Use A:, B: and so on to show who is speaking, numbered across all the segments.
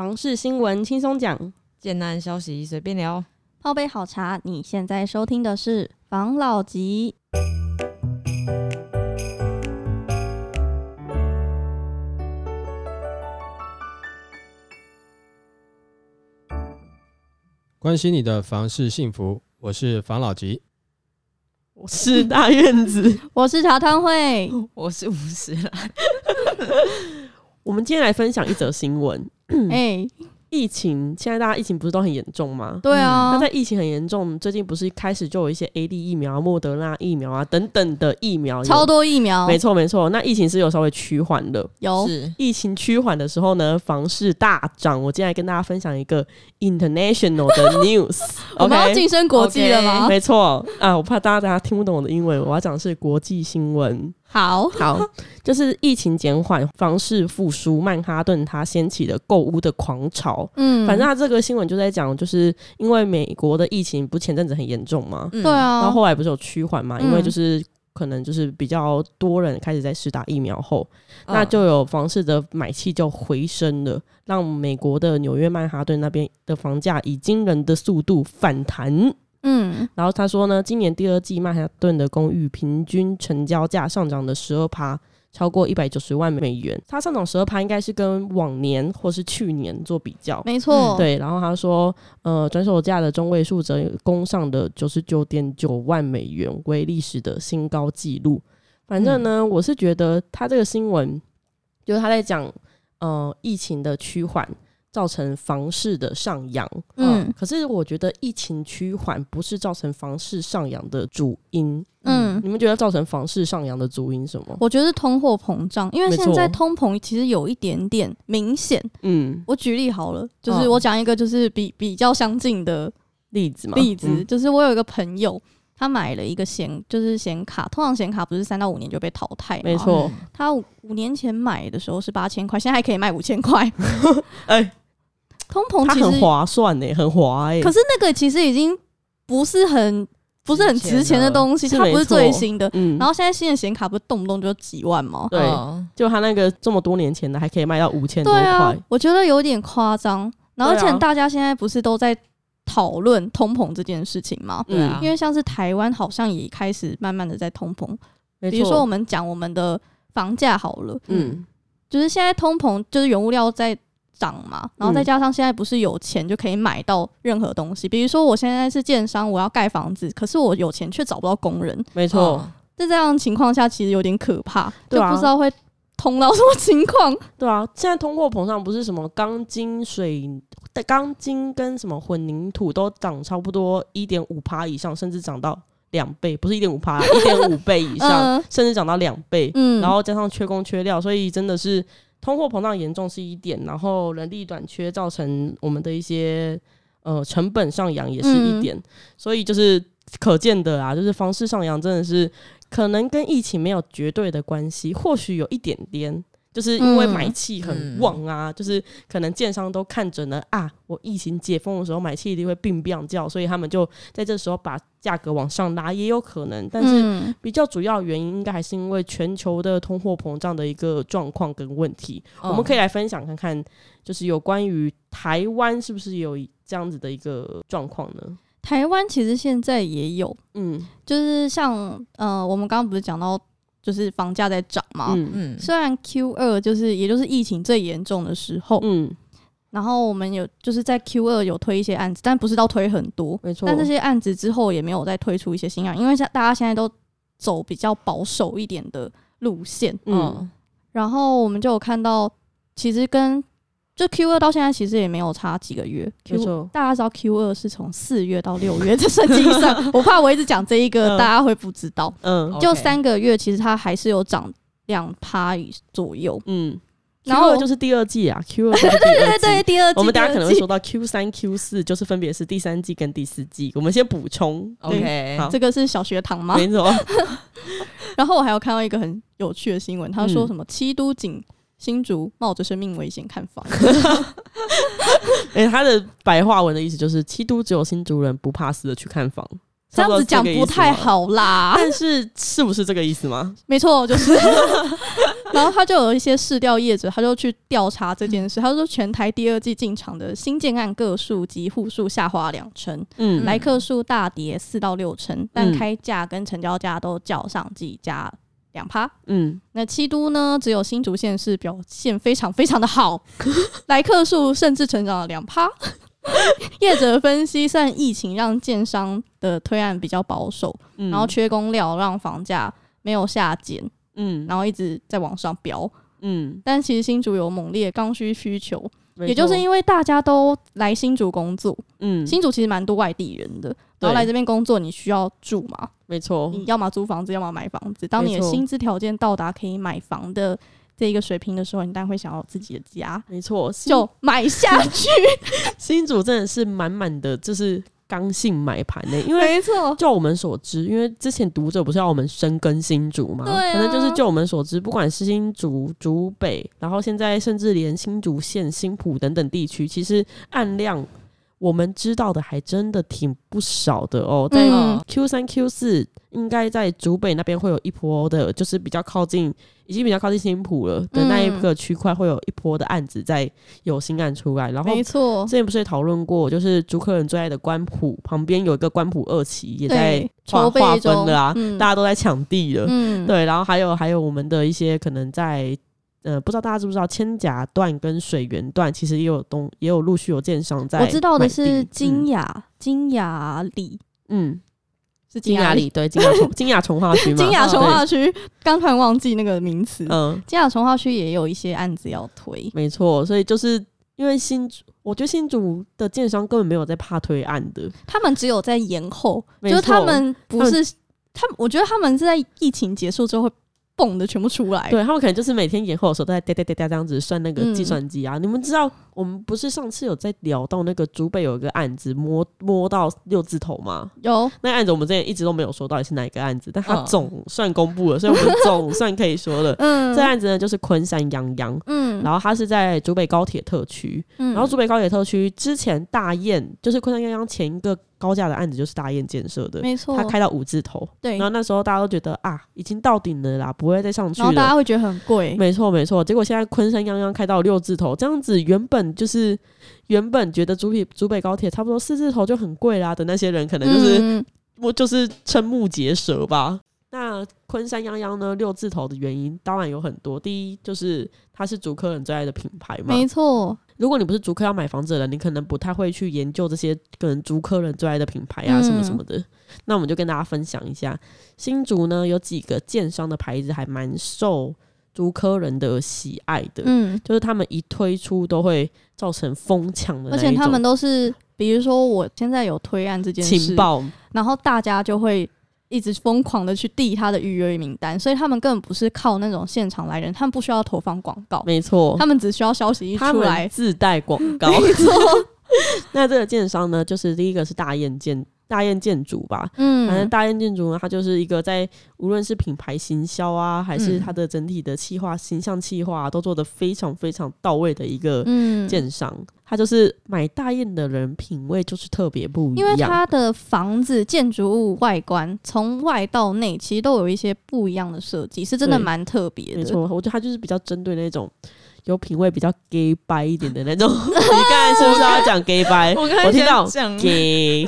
A: 房事新闻轻松讲，
B: 简单消息随便聊。
C: 泡杯好茶，你现在收听的是房老吉。
D: 关心你的房事幸福，我是房老吉。
A: 我是大院子。
C: 我是茶汤会，
B: 我是五十啦，
A: 我们今天来分享一则新闻，
C: 哎、
A: 疫情现在大家疫情不是都很严重吗？
C: 对啊，
A: 那在疫情很严重，最近不是开始就有一些 A D 疫苗、莫德纳疫苗啊等等的疫苗，
C: 超多疫苗，
A: 没错没错。那疫情是有稍微趋缓的，
C: 有
A: 疫情趋缓的时候呢，房市大涨。我今天来跟大家分享一个 international 的 news。
C: 我们要
A: OK，
C: 晋升国际了吗？
A: 没错啊，我怕大家大家听不懂我的英文，我要讲的是国际新闻。
C: 好，
A: 好，就是疫情减缓，房市复苏，曼哈顿它掀起了购物的狂潮。
C: 嗯，
A: 反正它这个新闻就在讲，就是因为美国的疫情不前阵子很严重嘛，
B: 嗯。
C: 对，啊，
A: 然后后来不是有趋缓嘛，因为
C: 嗯
A: 就是。可能就是比较多人开始在施打疫苗后，
B: 嗯
A: 那就有房市的买气就回升了，让美国的纽约曼哈顿那边的房价以惊人的速度反弹。
C: 嗯
A: 然后他说呢，今年第二季曼哈顿的公寓平均成交价上涨了十二趴，超过一百九十万美元。它上涨十二趴，应该是跟往年或是去年做比较。
C: 没错，
B: 嗯
A: 对，然后他说，呃，转手价的中位数则攻上的九十九点九万美元，为历史的新高纪录。反正呢，我是觉得他这个新闻就是他在讲，呃，疫情的趋缓造成房市的上扬。
C: 嗯
A: 可是我觉得疫情趋缓不是造成房市上扬的主因。
C: 嗯，
A: 你们觉得造成房市上扬的主因什么？
C: 我觉得是通货膨胀，因为现在通膨其实有一点点明显。
A: 嗯，
C: 我举例好了，就是
B: 嗯
C: 我讲一个就是比比较相近的
A: 例子嘛，
C: 例子，
A: 嗯
C: 就是我有一个朋友。他买了一个显，就是显卡，通常显卡不是三到五年就被淘汰吗？
A: 没错。
C: 他五五年前买的时候是八千块，现在还可以卖五千块。
A: 哎、它
C: 通膨其实
A: 很划算呢、很划哎、
C: 可是那个其实已经不是很不是很值钱的东西，
A: 是
C: 它不是最新的。
A: 嗯，
C: 然后现在新的显卡不是动不动就几万吗？
A: 对
B: 嗯
A: 就他那个这么多年前的，还可以卖到五千多块。
C: 对啊，我觉得有点夸张。然后而
A: 对啊
C: 且大家现在不是都在讨论通膨这件事情吗？
B: 对啊
A: 嗯
C: 因为像是台湾好像也开始慢慢的在通膨，
A: 没
C: 比如说我们讲我们的房价好了，
A: 嗯，
C: 就是现在通膨就是原物料在涨嘛，然后再
A: 嗯
C: 加上现在不是有钱就可以买到任何东西，比如说我现在是建商，我要盖房子，可是我有钱却找不到工人，
A: 没错，
C: 在这样的情况下，其实有点可怕，就不知道会通到 什么情况。
A: 对啊。现在通货膨胀不是什么钢筋、水、钢筋跟什么混凝土都涨差不多一点五趴以上，甚至涨到两倍，不是一点五趴，一点五倍以上，
C: 嗯
A: 甚至涨到两倍。
C: 嗯，
A: 然后加上缺工缺料，所以真的是通货膨胀严重是一点，然后人力短缺造成我们的一些呃成本上扬也是一点，所以就是可见的啊，就是房市上扬真的是可能跟疫情没有绝对的关系，或许有一点点。就是因为
C: 嗯
A: 买气很旺啊，就是可能建商都看准了啊，我疫情解封的时候买气一定会并并叫，所以他们就在这时候把价格往上拉，也有可能。但是
C: 嗯
A: 比较主要原因应该还是因为全球的通货膨胀的一个状况跟问题。我们可以来分享看看，就是有关于台湾是不是有这样子的一个状况呢？
C: 台湾其实现在也有，
A: 嗯
C: 就是像呃，我们刚刚不是讲到就是房价在涨嘛。
A: 嗯
B: 嗯
C: 虽然 Q 二就是也就是疫情最严重的时候，
A: 嗯，
C: 然后我们有就是在 Q 二有推一些案子，但不是到推很多，
A: 没错。
C: 但这些案子之后也没有再推出一些新案，因为现大家现在都走比较保守一点的路线，
A: 嗯
C: 然后我们就有看到，其实跟就 Q 二到现在其实也没有差几个月，Q。大家知道 Q 二是从四月到六月，这实际上我怕我一直讲这一个，
A: 嗯
C: 大家会不知道。
A: 嗯
C: 就三个月，其实它还是有涨两趴左右。
A: 嗯，
C: 然后
A: 就是第二季啊，Q 二就是第二
C: 对对，第二季
A: 我们大家可能会说到 Q 三、Q 四，就是分别是第三季跟第四季。我们先补充
B: OK
A: 好
C: 这个是小学堂吗？
A: 没错。
C: 然后我还有看到一个很有趣的新闻，他说
A: 嗯
C: 什么七都警新竹冒着生命危险看房，
A: 哎、他的白话文的意思就是，七都只有新竹人不怕死的去看房。
C: 这样子讲不太好啦。
A: 但是是不是这个意思吗？
C: 没错，就是。然后他就有一些市调业者，他就去调查这件事。他说，全台第二季进场的新建案个数及户数下滑两成，嗯，来客数大跌四到六成，但开价跟成交价都较上季加两趴。嗯，那七都呢，只有新竹县是表现非常非常的好，来客数甚至成长了两趴。业者分析，算疫情让建商的推案比较保守，然后缺工料让房价没有下减，嗯，然后一直在往上飙，嗯，但其实新竹有猛烈刚需需求，也就是因为大家都来新竹工作，嗯，新竹其实蛮多外地人的，然后来这边工作，你需要住嘛？
A: 没错，
C: 你要么租房子，要么买房子。当你的薪资条件到达可以买房的。这一个水平的时候，你当然会想要自己的家，
A: 没错，
C: 就买下去。
A: 新主真的是满满的，就是刚性买盘呢。因为
C: 没错，
A: 就我们所知，因为之前读者不是要我们深耕新竹嘛，
C: 对，
A: 可能就是就我们所知，不管是新竹、竹北，然后现在甚至连新竹县、新浦等等地区，其实按量。我们知道的还真的挺不少的哦，在 Q 三、Q 四，应该在竹北那边会有一波的，就是比较靠近，已经比较靠近新浦了的那一个区块，会有一波的案子在有新案出来。然后，
C: 没错，
A: 之前不是也讨论过，就是竹客人最爱的关埔旁边有一个关埔二期也在划划分了啊，大家都在抢地了。嗯，对，然后还有还有我们的一些可能在。呃，不知道大家知不知道，千甲段跟水源段其实也有东，也有陆续有建商在。
C: 我知道的是金雅金雅里，嗯，是
A: 金雅里，对，金雅 重金雅从化区 嘛。
C: 金雅从化区，刚突然忘记那个名词。嗯，金雅从化区也有一些案子要推，
A: 没错。所以就是因为新，我觉得新竹的建商根本没有在怕推案的，
C: 他们只有在延后，就是他们不是他，我觉得他们是在疫情结束之后会。蹦的全部出来，
A: 对他们可能就是每天延后的时候都在哒哒哒哒这样子算那个计算机啊。你们知道我们不是上次有在聊到那个竹北有一个案子摸摸到六字头吗？
C: 有
A: 那案子我们之前一直都没有说到底是哪一个案子，但它总算公布了，所以我们总算可以说了。嗯，这案子呢就是昆山泱泱，嗯，然后它是在竹北高铁特区，嗯，然后竹北高铁特区之前大雁就是昆山泱泱前一个。高价的案子就是大雁建设的，
C: 没错，
A: 他开到五字头，
C: 对，
A: 然后那时候大家都觉得啊，已经到顶了啦，不会再上去了，然后
C: 大家会觉得很贵，
A: 没错没错，结果现在昆山泱泱开到六字头，这样子原本就是原本觉得竹北竹北高铁差不多四字头就很贵啦的那些人，可能就是我就是瞠目结舌吧。那昆山泱泱呢？六字头的原因当然有很多。第一就是它是竹客人最爱的品牌嘛，
C: 没错。
A: 如果你不是竹客要买房子的人，你可能不太会去研究这些可能竹客人最爱的品牌啊什么什么的。那我们就跟大家分享一下，新竹呢有几个建商的牌子还蛮受竹客人的喜爱的。嗯，就是他们一推出都会造成疯抢的，
C: 而且他们都是，比如说我现在有推案这件事，
A: 情报，
C: 然后大家就会。一直疯狂的去递他的预约名单，所以他们根本不是靠那种现场来人，他们不需要投放广告，
A: 没错，
C: 他们只需要消息一出来
A: 自带广告，
C: 没错。
A: 那这个建商呢，就是第一个是大雁建。大雁建筑吧，嗯，反正大雁建筑呢，它就是一个在无论是品牌行销啊，还是它的整体的企划、形象企划，都做的非常非常到位的一个建商。他就是买大雁的人品味就是特别不一样，
C: 因为他的房子建筑物外观从外到内其实都有一些不一样的设计，是真的蛮特别的。
A: 没错，我觉得他就是比较针对那种。有品味、比较 gay 白一点的那种，你刚才是不是要讲 gay 白？我听到 gay，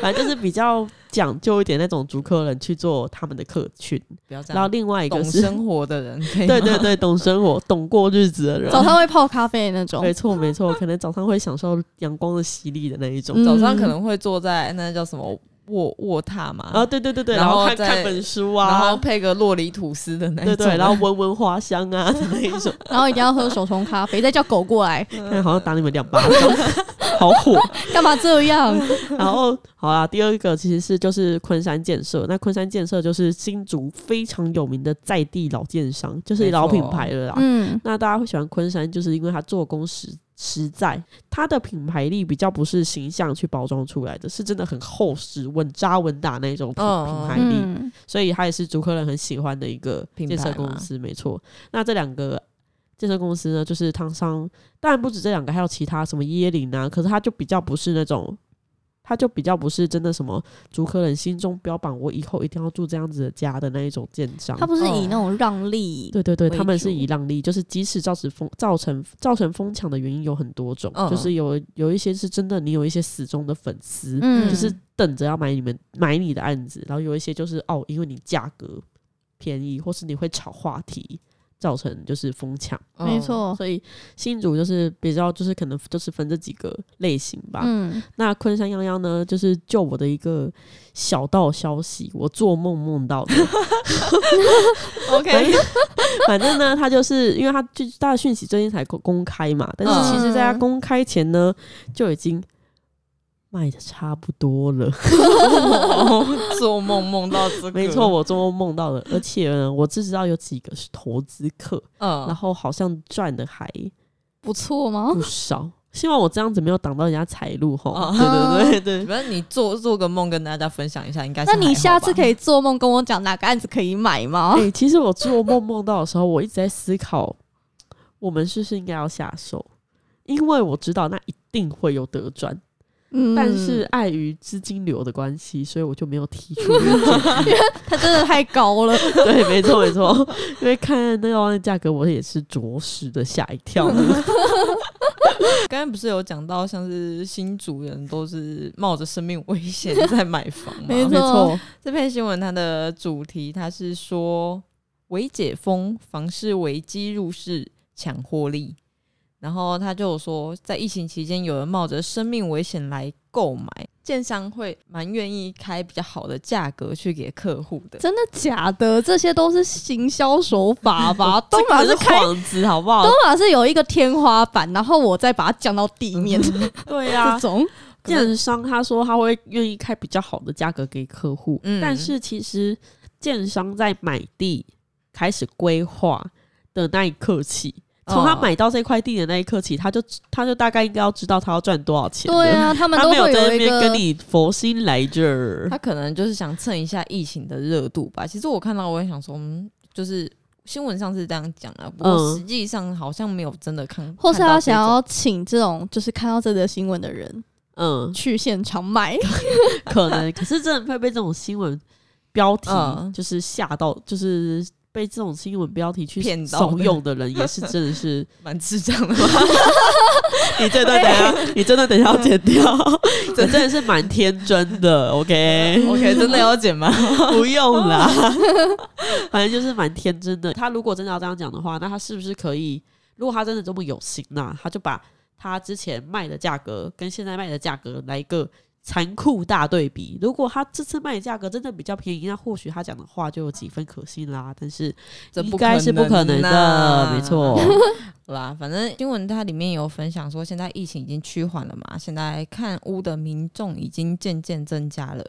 A: 反正就是比较讲究一点那种主客人去做他们的客群，然后另外一个
B: 是懂生活的人，
A: 对对对，懂生活、懂过日子的人，
C: 早上会泡咖啡那种，
A: 没错没错，可能早上会享受阳光的洗礼的那一种，
B: 早上可能会坐在那叫什么？卧卧榻嘛，
A: 啊对对对对，然后看看本书啊，
B: 然后配个洛里吐司的那种，
A: 对对，然后闻闻花香啊的 那一种，
C: 然后一定要喝手冲咖啡，再叫狗过来，
A: 看 好像打你们两巴掌，好火，
C: 干嘛这样？
A: 然后好啦，第二个其实是就是昆山建设，那昆山建设就是新竹非常有名的在地老建商，就是老品牌了啦。嗯，那大家会喜欢昆山，就是因为它做工实。实在，它的品牌力比较不是形象去包装出来的，是真的很厚实、稳扎稳打那种品品牌力，所以它也是主客人很喜欢的一个建设公司，没错。那这两个建设公司呢，就是汤商，当然不止这两个，还有其他什么椰林啊，可是它就比较不是那种它就比较不是真的什么主客人心中标榜我以后一定要住这样子的家的那一种建商。
C: 他不是以那种让利，
A: 对对对，他们是以让利，就是即使造成风造成造成疯抢的原因有很多种，
B: 嗯。
A: 就是有有一些是真的你有一些死忠的粉丝，
C: 嗯。
A: 就是等着要买你们买你的案子，然后有一些就是哦，因为你价格便宜，或是你会炒话题，造成就是疯抢。
C: 没错，
A: 所以新竹就是比较就是可能就是分这几个类型吧。
C: 嗯，
A: 那昆山泱泱呢，就是就我的一个小道消息，我做梦梦到的。
B: OK，
A: 反正呢，他就是因为他就他的讯息最近才公公开嘛，但是其实在他
C: 嗯
A: 公开前呢，就已经卖的差不多了。
B: 做梦梦到这个，
A: 没错，，我做梦梦到了，而且呢，我只知道有几个是投资客，嗯然
B: 嗯，
A: 后好像赚的还
C: 不错吗？
A: 不少。希望我这样子没有挡到人家财路哈。
B: 哦
A: 对对对对，
B: 反正你做做个梦跟大家分享一下，应该是
C: 那你下次可
B: 以
C: 以做梦跟我讲哪个案子可以买吗
A: 哎、？其实我做梦梦到的时候，我一直在思考，我们是不是应该要下手？因为我知道那一定会有得赚，
C: 嗯
A: 但是碍于资金流的关系，所以我就没有提出 因为。
C: 它真的太高了，
A: 对，没错没错，因为看那个价格，我也是着实的吓一跳。
B: 刚刚不是有讲到，像是新主人都是冒着生命危险在买房吗？
C: 没
A: 没错，
B: 这篇新闻它的主题，它是说微解封，房市危机入市抢获利。然后他就有说，在疫情期间，有人冒着生命危险来购买，建商会蛮愿意开比较好的价格去给客户的。
C: 真的假的？这些都是行销手法吧？都
A: 这个是
C: 马是开，
A: 幌子，好不好
C: 都？马是有一个天花板，然后我再把它降到地面，
A: 对啊
C: 这，种
A: 建商他说他会愿意开比较好的价格给客户，
B: 嗯
A: 但是其实建商在买地开始规划的那一刻起，从他
B: 哦
A: 买到这块地的那一刻起，他就他就大概应该要知道他要赚多少钱。
C: 对，啊，他们
A: 他
C: 都
A: 没有在那
C: 会有一个
A: 边跟你佛心来这儿
B: 他。可能就是想蹭一下疫情的热度吧。其实我看到，我也想说，嗯，就是新闻上是这样讲啊，不过
A: 嗯
B: 实际上好像没有真的看，
C: 或是他想要请这种就是看到这则新闻的人
A: 嗯，
C: 去现场买，
A: 可能，可是真的会被这种新闻标题
B: 嗯
A: 就是吓到，就是被这种新闻标题去
B: 骗
A: 怂恿的人，也是真的是。
B: 蛮智障的嘛。
A: 你这段等一下，你真的等一下要剪掉，这真的是蛮天真的。
B: OK，OK，真的要剪吗？
A: 不用啦，反正就是蛮天真的。他如果真的要这样讲的话，那他是不是可以？如果他真的这么有心那他就把他之前卖的价格跟现在卖的价格来一个残酷大对比。如果他这次卖的价格真的比较便宜，那或许他讲的话就有几分可信啦。但是
B: 这不
A: 应该是不可能的，
B: 啊
A: 没错。
B: 好 啦，反正新闻它里面有分享说，现在疫情已经趋缓了嘛，现在看屋的民众已经渐渐增加了，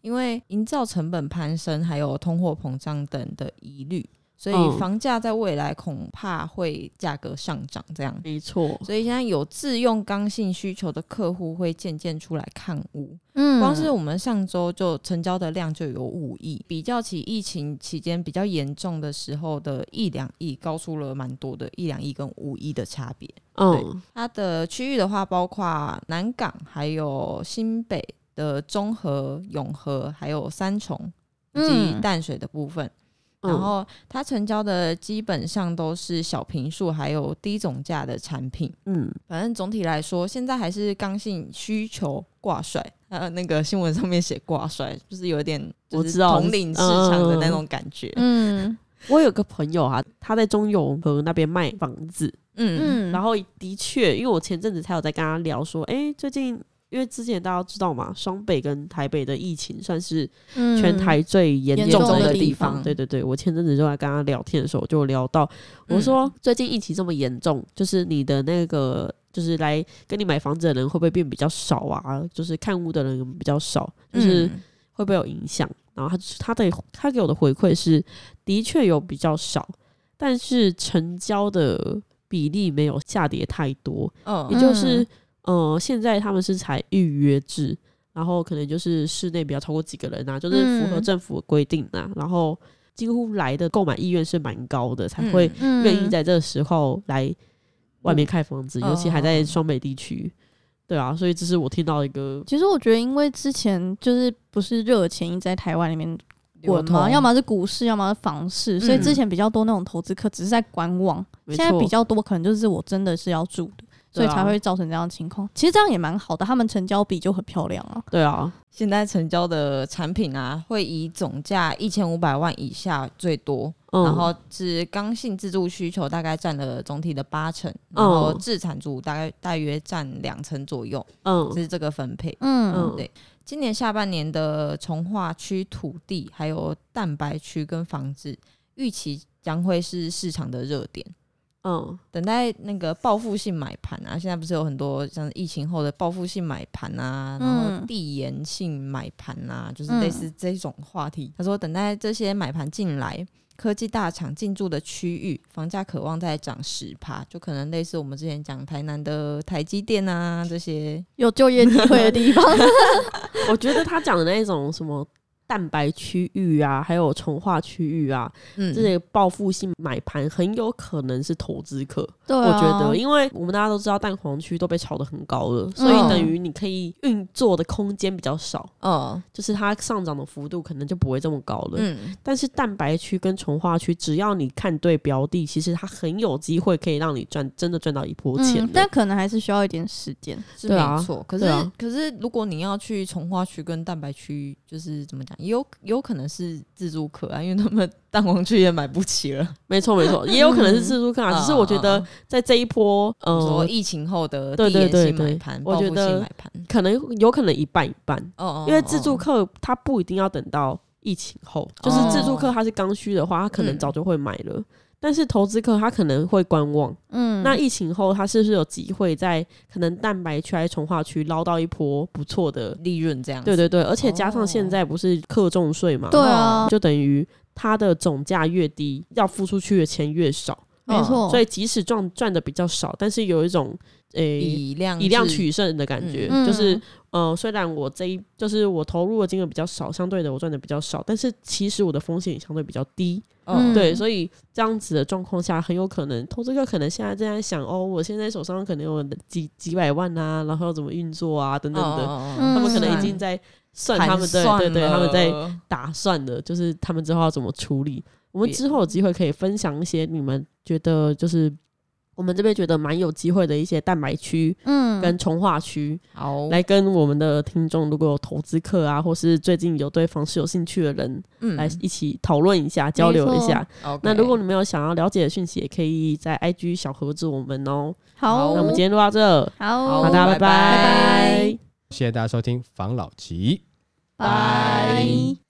B: 因为营造成本攀升，还有通货膨胀等的疑虑，所以
A: 嗯
B: 房价在未来恐怕会价格上涨。这样，
A: 没错，
B: 所以现在有自用刚性需求的客户会渐渐出来看屋。
C: 嗯
B: 光是我们上周就成交的量就有五亿，比较起疫情期间比较严重的时候的一两亿，高出了蛮多的，一两亿跟五亿的差别。
A: 嗯，
B: 它的区域的话，包括南港、还有新北的中和、永和，还有三重以及
C: 嗯
B: 淡水的部分。
A: 嗯
B: 然后它成交的基本上都是小平数，还有低总价的产品。
A: 嗯，
B: 反正总体来说，现在还是刚性需求挂帅，呃，那个新闻上面写挂帅，就是有点就是
A: 我知道
B: 统领市场的那种感觉。
C: 嗯
A: 我有个朋友啊，他在中永和那边卖房子，
B: 嗯
C: 嗯，
A: 然后的确，因为我前阵子才有在跟他聊说，哎、最近因为之前大家知道嘛，双北跟台北的疫情算是
C: 嗯
A: 全台最严
C: 严
A: 重的
C: 重的地
A: 地方。
B: 方
A: 对对对，我前阵子就在跟他聊天的时候，就聊到，我
C: 嗯
A: 说最近疫情这么严重，就是你的那个。就是来跟你买房子的人会不会变比较少啊？就是看屋的人比较少，就是
B: 嗯
A: 会不会有影响？然后他他的他给我的回馈是，的确有比较少，但是成交的比例没有下跌太多，
B: 嗯
A: 也就是呃，现在他们是采预约制，然后可能就是室内不要超过几个人啊，就是符合
C: 嗯。
A: 政府的规定啊，然后几乎来的购买意愿是蛮高的，才会
C: 嗯
A: 愿意在这个时候来外面开房子，
B: 嗯
A: 尤其还在
B: 嗯
A: 双北地区。对啊，所以这是我听到一个，
C: 其实我觉得，因为之前就是不是热钱一直在台湾里面滚嘛，要么是股市，要么是房市，所以
B: 嗯。
C: 之前比较多那种投资客只是在观望，现在比较多可能就是我真的是要住的，所以才会造成这样的情况。其实这样也蛮好的，他们成交比就很漂亮啊。
A: 对啊，
B: 现在成交的产品啊，会以总价一千五百万以下最多，
A: 嗯
B: 然后是刚性自住需求大概占了总体的八成，然后
A: 嗯
B: 自产住大概大约占两成左右，
A: 嗯
B: 这是这个分配。
C: 嗯
A: 嗯
B: 对今年下半年的从化区土地还有蛋白区跟房子，预期将会是市场的热点。
A: 嗯
B: 等待那个报复性买盘啊，现在不是有很多像疫情后的报复性买盘啊，然后
C: 嗯
B: 递延性买盘啊，就是类似这种话题。他说，等待这些买盘进来，科技大厂进驻的区域，房价渴望再涨十趴，就可能类似我们之前讲台南的台积电啊这些。
C: 有就业机会的地方，
A: 我觉得他讲的那种什么蛋白区域啊，还有从化区域啊，
B: 嗯
A: 这些报复性买盘很有可能是投资客。
C: 对、
A: 我
C: 啊，
A: 觉得，因为我们大家都知道蛋黄区都被炒得很高了，所以
C: 嗯
A: 等于你可以运作的空间比较少，
B: 嗯
A: 就是它上涨的幅度可能就不会这么高了。
B: 嗯，
A: 但是蛋白区跟从化区，只要你看对标的，其实它很有机会可以让你赚，真的赚到一波钱
C: 但可能还是需要一点时间。
B: 是没错。可是、
A: 啊
B: 可是如果你要去从化区跟蛋白区，就是怎么讲，也有有可能是自助客啊，因为他们蛋黄区也买不起了。
A: 没 错没错，也有可能是自助客啊。只是我觉得在这一波，呃，
B: 疫情后的
A: 对对对对
B: 买盘，
A: 我觉得可能有可能一半一半，
B: 哦
A: 因为自助客他不一定要等到疫情后，就是自助客他是刚需的话，他可能
B: 嗯
A: 早就会买了。但是投资客他可能会观望，
C: 嗯，
A: 那疫情后他是不是有机会在可能蛋白区还是从化区捞到一波不错的？
B: 利润这样子。
A: 对对对，而且加上现
B: 哦
A: 在不是克重税嘛，
C: 对啊，
A: 就等于它的总价越低，要付出去的钱越少，
C: 没错，
A: 所以即使赚赚的比较少，但是有一种诶、
B: 以量
A: 以量取胜的感觉，
C: 嗯
A: 就是呃，虽然我这一就是我投入的金额比较少，相对的我赚的比较少，但是其实我的风险也相对比较低，
B: 嗯
A: 对，所以这样子的状况下，很有可能投资客可能现在正在想，哦，我现在手上可能有几几百万啊，然后要怎么运作啊，等等的，
B: 嗯
C: 嗯
A: 他们可能已经在算他们对对对，他们在打算的，就是他们之后要怎么处理。我们之后有机会可以分享一些你们觉得就是我们这边觉得蛮有机会的一些蛋白区
C: 嗯，
A: 跟重化区，
B: 好
A: 来跟我们的听众，如果有投资客啊，或是最近有对房市有兴趣的人，
B: 嗯
A: 来一起讨论一下、交流一下。那如果你们有想要了解的讯息，也可以在 IG 小盒子我们哦。
C: 好，
A: 那我们今天录到这，
C: 好，
A: 大家拜
B: 拜拜
A: 拜
C: 拜
D: 谢谢大家收听房老吉。
C: 拜。